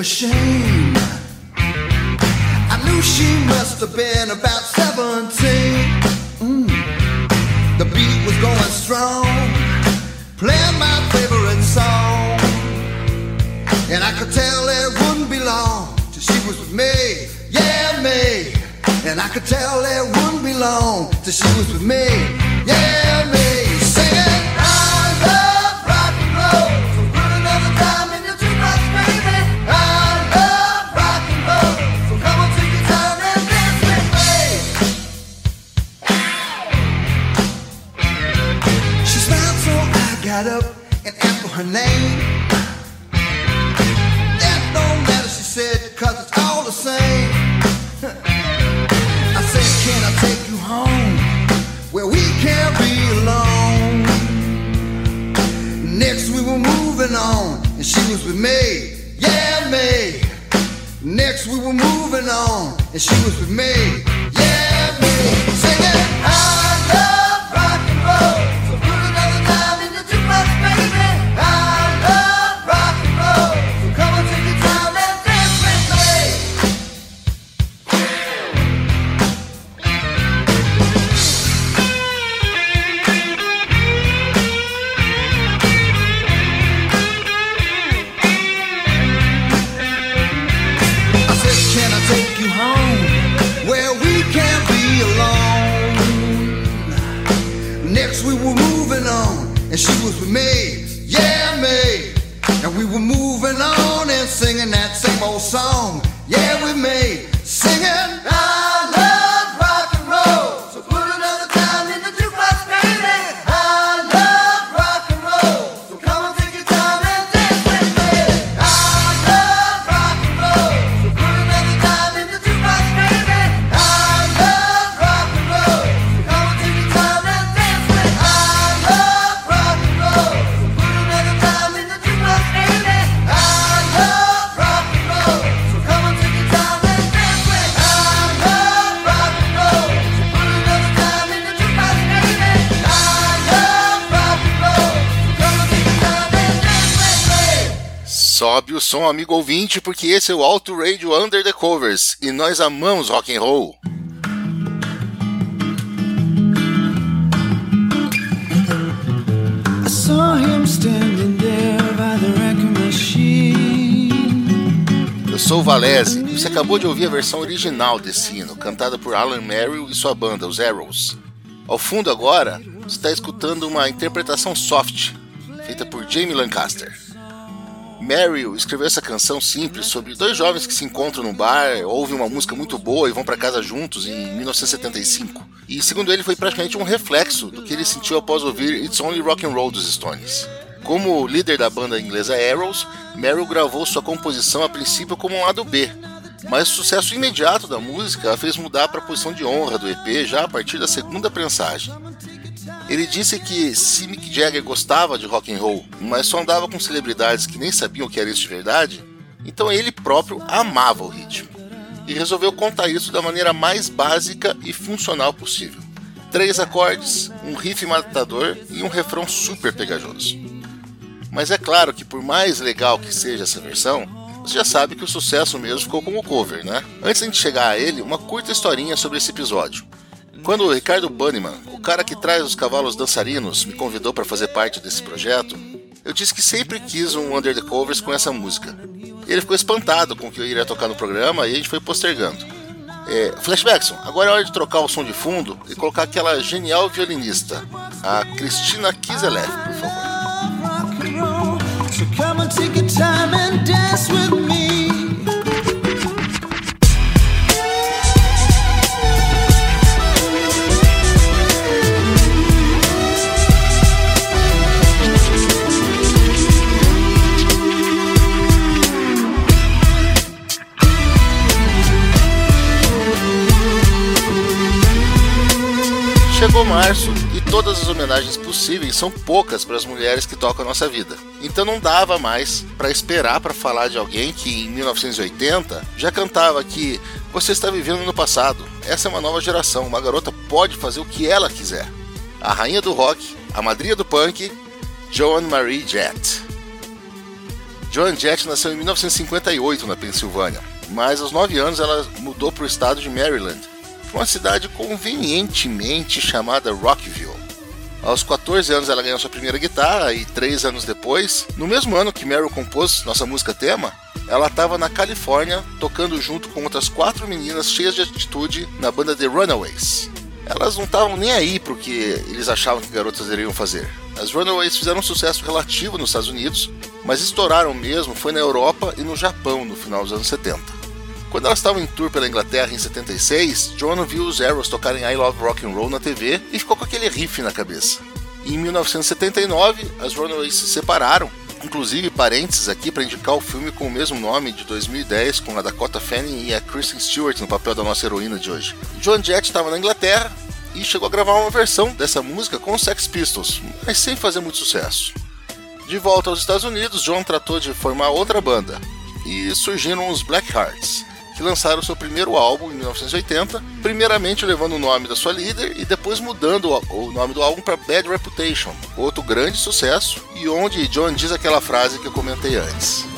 Machine. I knew she must have been about 17. Mm. The beat was going strong, playing my favorite song. And I could tell it wouldn't be long till she was with me, yeah, me. And I could tell it wouldn't be long till she was with me, yeah, me. On, and she was with me, yeah, me. Next, we were moving on, and she was with me, o som, amigo ouvinte, porque esse é o Auto Radio Under the Covers e nós amamos rock and roll. I saw him standing there by the wrecking machine. Eu sou o Valese e você acabou de ouvir a versão original desse hino, cantada por Alan Merrill e sua banda, os Arrows. Ao fundo agora, você está escutando uma interpretação soft, feita por Jamie Lancaster. Merrill escreveu essa canção simples sobre dois jovens que se encontram no bar, ouvem uma música muito boa e vão para casa juntos em 1975. E segundo ele foi praticamente um reflexo do que ele sentiu após ouvir It's Only Rock and Roll dos Stones. Como líder da banda inglesa Arrows, Merrill gravou sua composição a princípio como um lado B, mas o sucesso imediato da música a fez mudar para a posição de honra do EP já a partir da segunda prensagem. Ele disse que se Mick Jagger gostava de rock and roll, mas só andava com celebridades que nem sabiam o que era isso de verdade, então ele próprio amava o ritmo. E resolveu contar isso da maneira mais básica e funcional possível. Três acordes, um riff matador e um refrão super pegajoso. Mas é claro que por mais legal que seja essa versão, você já sabe que o sucesso mesmo ficou com o cover, né? Antes de a gente chegar a ele, uma curta historinha sobre esse episódio. Quando o Ricardo Banniman, o cara que traz os cavalos dançarinos, me convidou para fazer parte desse projeto, eu disse que sempre quis um Under the Covers com essa música. Ele ficou espantado com o que eu iria tocar no programa e a gente foi postergando. É, Flashbackson, agora é hora de trocar o som de fundo e colocar aquela genial violinista, a Cristina Kiselev, por favor. Todas as homenagens possíveis são poucas para as mulheres que tocam a nossa vida. Então não dava mais para esperar para falar de alguém que em 1980 já cantava que você está vivendo no passado. Essa é uma nova geração, uma garota pode fazer o que ela quiser. A rainha do rock, a madrinha do punk, Joan Marie Jett. Joan Jett nasceu em 1958 na Pensilvânia, mas aos 9 anos ela mudou para o estado de Maryland, uma cidade convenientemente chamada Rockville. Aos 14 anos ela ganhou sua primeira guitarra e três anos depois, no mesmo ano que Meryl compôs nossa música tema, ela estava na Califórnia tocando junto com outras quatro meninas cheias de atitude na banda The Runaways. Elas não estavam nem aí pro que eles achavam que garotas iriam fazer. As Runaways fizeram um sucesso relativo nos Estados Unidos, mas estouraram mesmo foi na Europa e no Japão no final dos anos 70. Quando elas estavam em tour pela Inglaterra em 76, John viu os Arrows tocarem I Love Rock and Roll na TV e ficou com aquele riff na cabeça. E em 1979, as Runaways se separaram. Inclusive, parênteses aqui para indicar o filme com o mesmo nome de 2010, com a Dakota Fanning e a Kristen Stewart no papel da nossa heroína de hoje. John Jett estava na Inglaterra e chegou a gravar uma versão dessa música com os Sex Pistols, mas sem fazer muito sucesso. De volta aos Estados Unidos, John tratou de formar outra banda e surgiram os Black Hearts, que lançaram seu primeiro álbum em 1980, primeiramente levando o nome da sua líder e depois mudando o nome do álbum para Bad Reputation, outro grande sucesso e onde John diz aquela frase que eu comentei antes.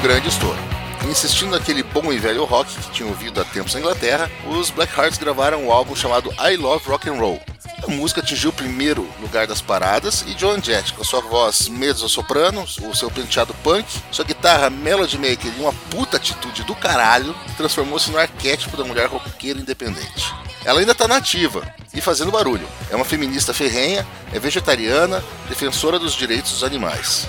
Grande estouro. Insistindo naquele bom e velho rock que tinham ouvido há tempos na Inglaterra, os Black Hearts gravaram um álbum chamado I Love Rock and Roll. A música atingiu o primeiro lugar das paradas e Joan Jett, com sua voz mezzo-soprano, o seu penteado punk, sua guitarra melody maker e uma puta atitude do caralho, transformou-se no arquétipo da mulher roqueira independente. Ela ainda tá nativa e fazendo barulho. É uma feminista ferrenha, é vegetariana, defensora dos direitos dos animais.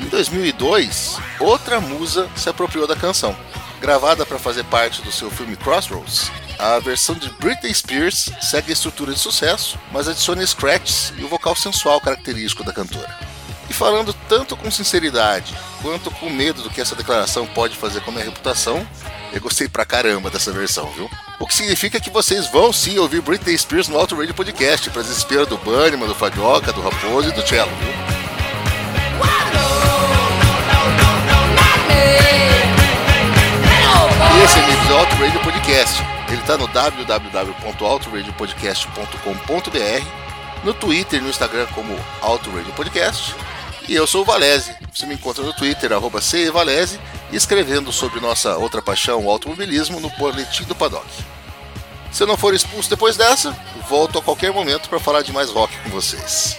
Em 2002, outra musa se apropriou da canção. Gravada para fazer parte do seu filme Crossroads, a versão de Britney Spears segue a estrutura de sucesso, mas adiciona scratches e o vocal sensual característico da cantora. E falando tanto com sinceridade quanto com medo do que essa declaração pode fazer com a minha reputação, eu gostei pra caramba dessa versão, viu? O que significa que vocês vão sim ouvir Britney Spears no Auto Radio Podcast, pra desespero do Bunnyman, do Fabioca, do Raposo e do Cello, viu? Esse é o Auto Radio Podcast. Ele tá no www.autoradiopodcast.com.br, no Twitter e no Instagram como Auto Radio Podcast. E eu sou o Valese. Você me encontra no Twitter, arroba CEValese, e escrevendo sobre nossa outra paixão, o automobilismo, no Boletim do Paddock. Se eu não for expulso depois dessa, volto a qualquer momento para falar de mais rock com vocês.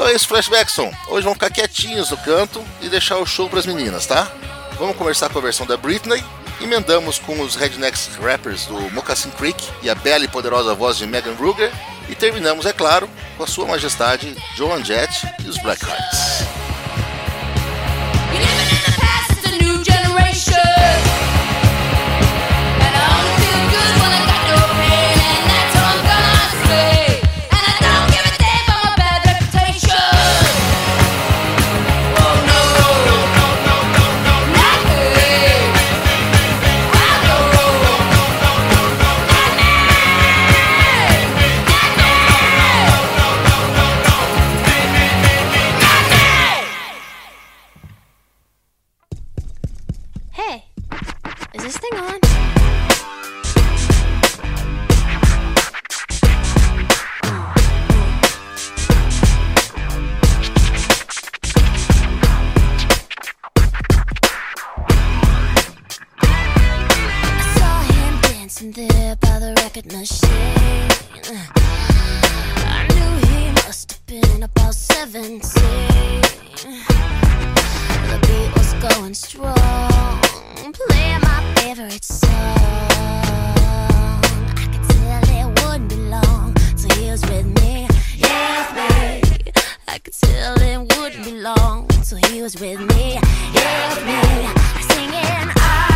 Então é isso, Flashbackson. Hoje vamos ficar quietinhos no canto e deixar o show pras meninas, tá? Vamos conversar com a versão da Britney, emendamos com os Rednecks Rappers do Moccasin Creek e a bela e poderosa voz de Megan Ruger, e terminamos, é claro, com a sua majestade Joan Jett e os Black playing my favorite song. I could tell it wouldn't be with me. Yeah, me. I could tell it wouldn't be with me. Me. Singing, I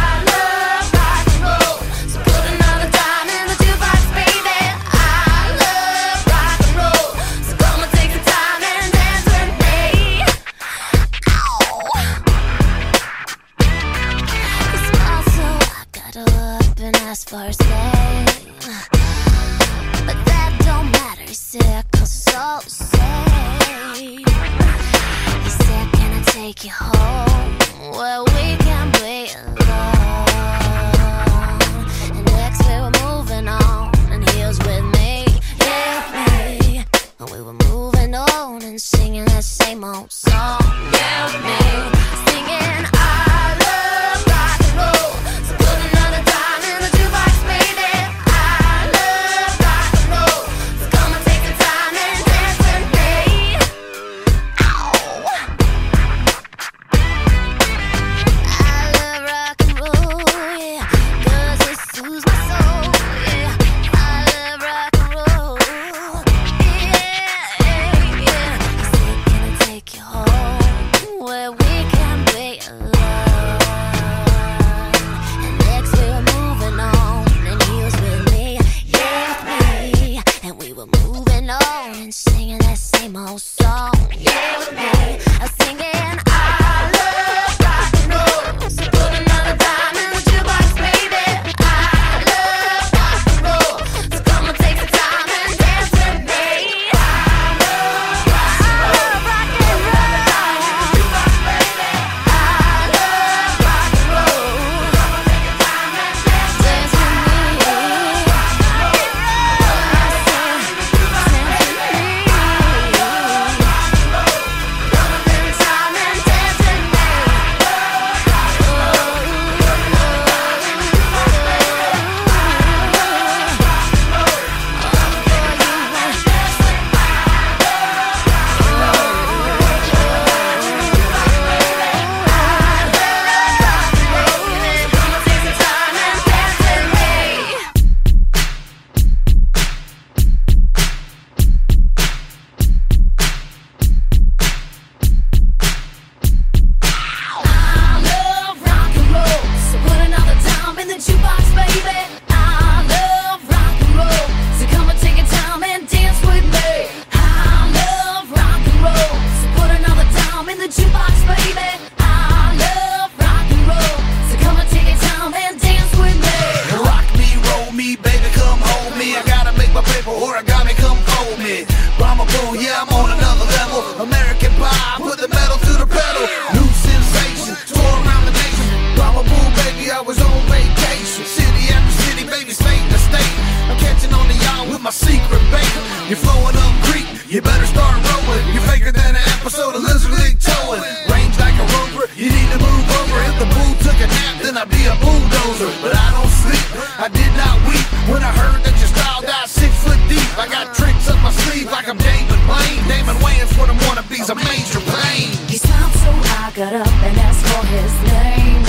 baby, state to state. I'm catching on to y'all with my secret bait. You're flowing up creek, you better start rolling. You're faker than an episode of Lizard League towing. Range like a roper, you need to move over. If the bull took a nap, then I'd be a bulldozer. But I don't sleep, I did not weep when I heard that your style died six foot deep. I got tricks up my sleeve like I'm David Blaine. Damon Wayans for them wannabes, a major pain. He smiled so I got up and asked for his name.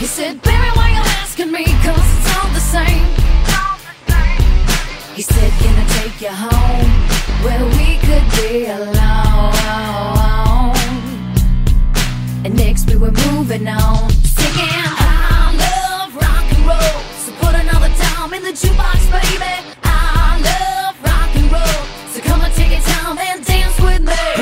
He said, asking me? Cause it's all the same. He said, Can I take you home where we could be alone? And next we were moving on, singing, I love rock and roll. So put another dime in the jukebox, baby. I love rock and roll. So come and take your time and dance with me.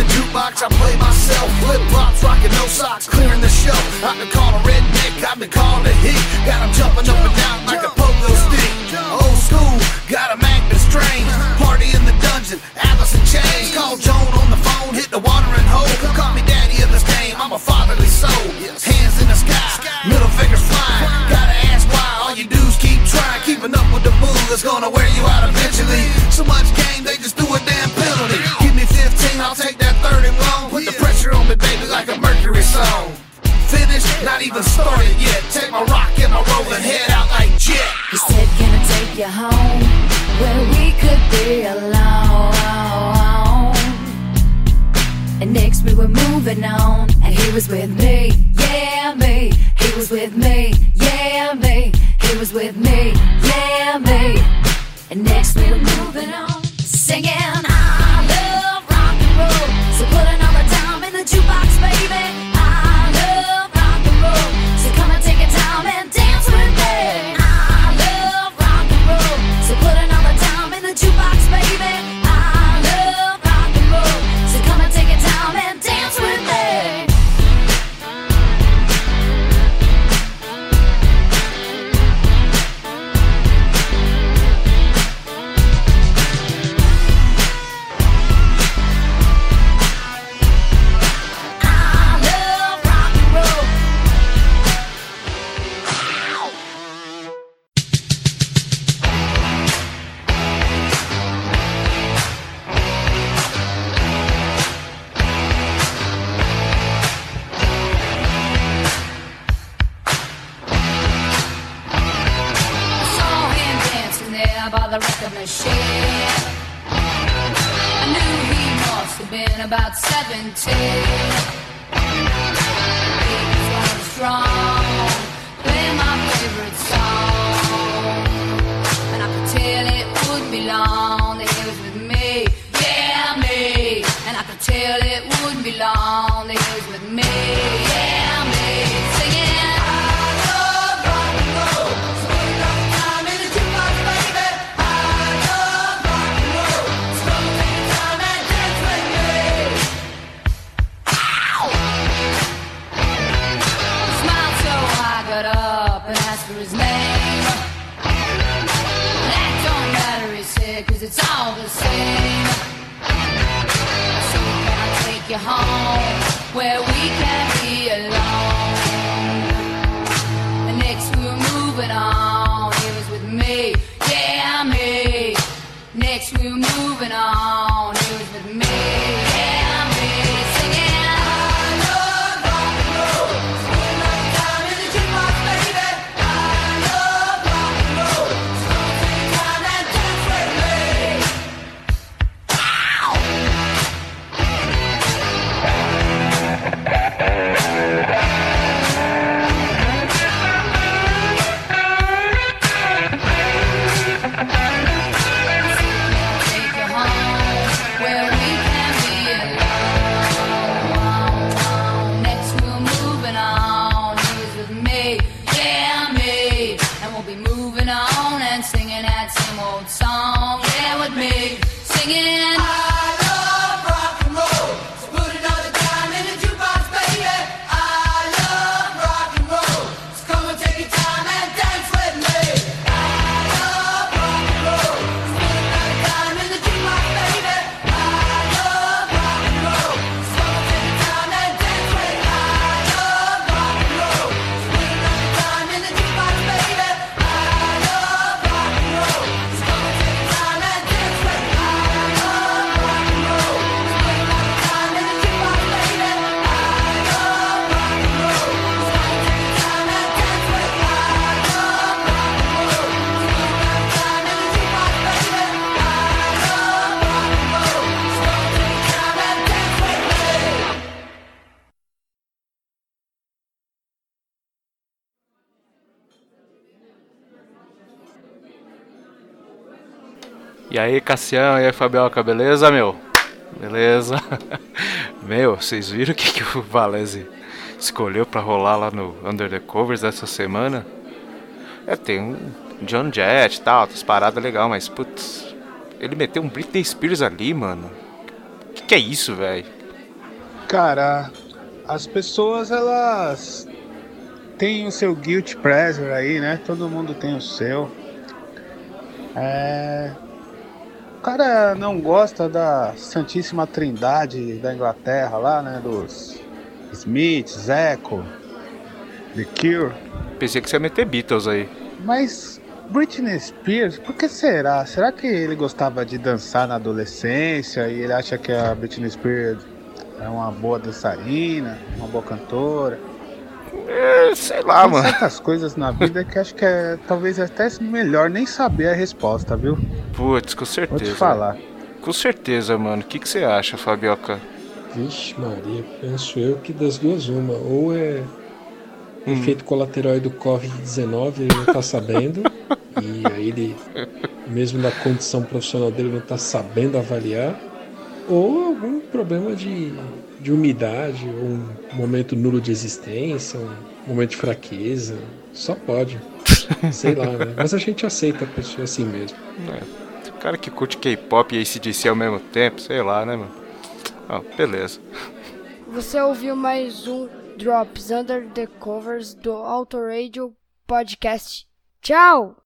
The jukebox, I play myself. Flip flops, rocking no socks, clearing the show. I've been called a redneck, I've been called a hick. Got 'em jumping up and down like a pogo stick. Old school, got a magnet strange. Party in the dungeon, Alice in chains. Call Joan on the phone, hit the watering hole. Call me daddy of this game, I'm a fatherly soul. Hands in the sky, middle fingers flying. Gotta ask why, all you dudes keep trying. Keeping up with the bull is gonna wear you out eventually. haven't started yet. Take my rock and my rolling head out like jet. He said, Can I take you home where we could be alone? And next we were moving on, and he was with me, yeah me. He was with me, yeah me. He was with me, yeah me. And next we were And taken. aí, Cassião, e aí, Fabioca, beleza, meu? Beleza? meu, vocês viram o que, que o Valese escolheu para rolar lá no Under the Covers dessa semana? É, tem um John Jett e tal, essas paradas legal, mas putz, ele meteu um Britney Spears ali, mano. O que, que é isso, velho? Cara, as pessoas elas têm o seu guilt pleasure aí, né? Todo mundo tem o seu. É, o cara não gosta da Santíssima Trindade da Inglaterra lá, né? Dos Smiths, Echo, The Cure. Pensei que você ia meter Beatles aí. Mas Britney Spears, por que será? Será que ele gostava de dançar na adolescência e ele acha que a Britney Spears é uma boa dançarina, uma boa cantora? É, sei lá, Tem mano. certas coisas na vida que acho que é talvez até melhor nem saber a resposta, viu? Putz, com Vou certeza. te falar. Com certeza, mano. O que, que você acha, Fabioca? Vixe, Maria, penso eu que das duas uma. Ou é efeito colateral aí do Covid-19, ele não tá sabendo. e aí ele, mesmo na condição profissional dele, não tá sabendo avaliar. Ou algum problema de, de umidade, um momento nulo de existência, um momento de fraqueza. Só pode. Sei lá, né? Mas a gente aceita a pessoa assim mesmo. É, o cara que curte K-pop e ACDC ao mesmo tempo, sei lá, né, mano? Ah, beleza. Você ouviu mais um Drops Under the Covers do Auto Radio Podcast. Tchau!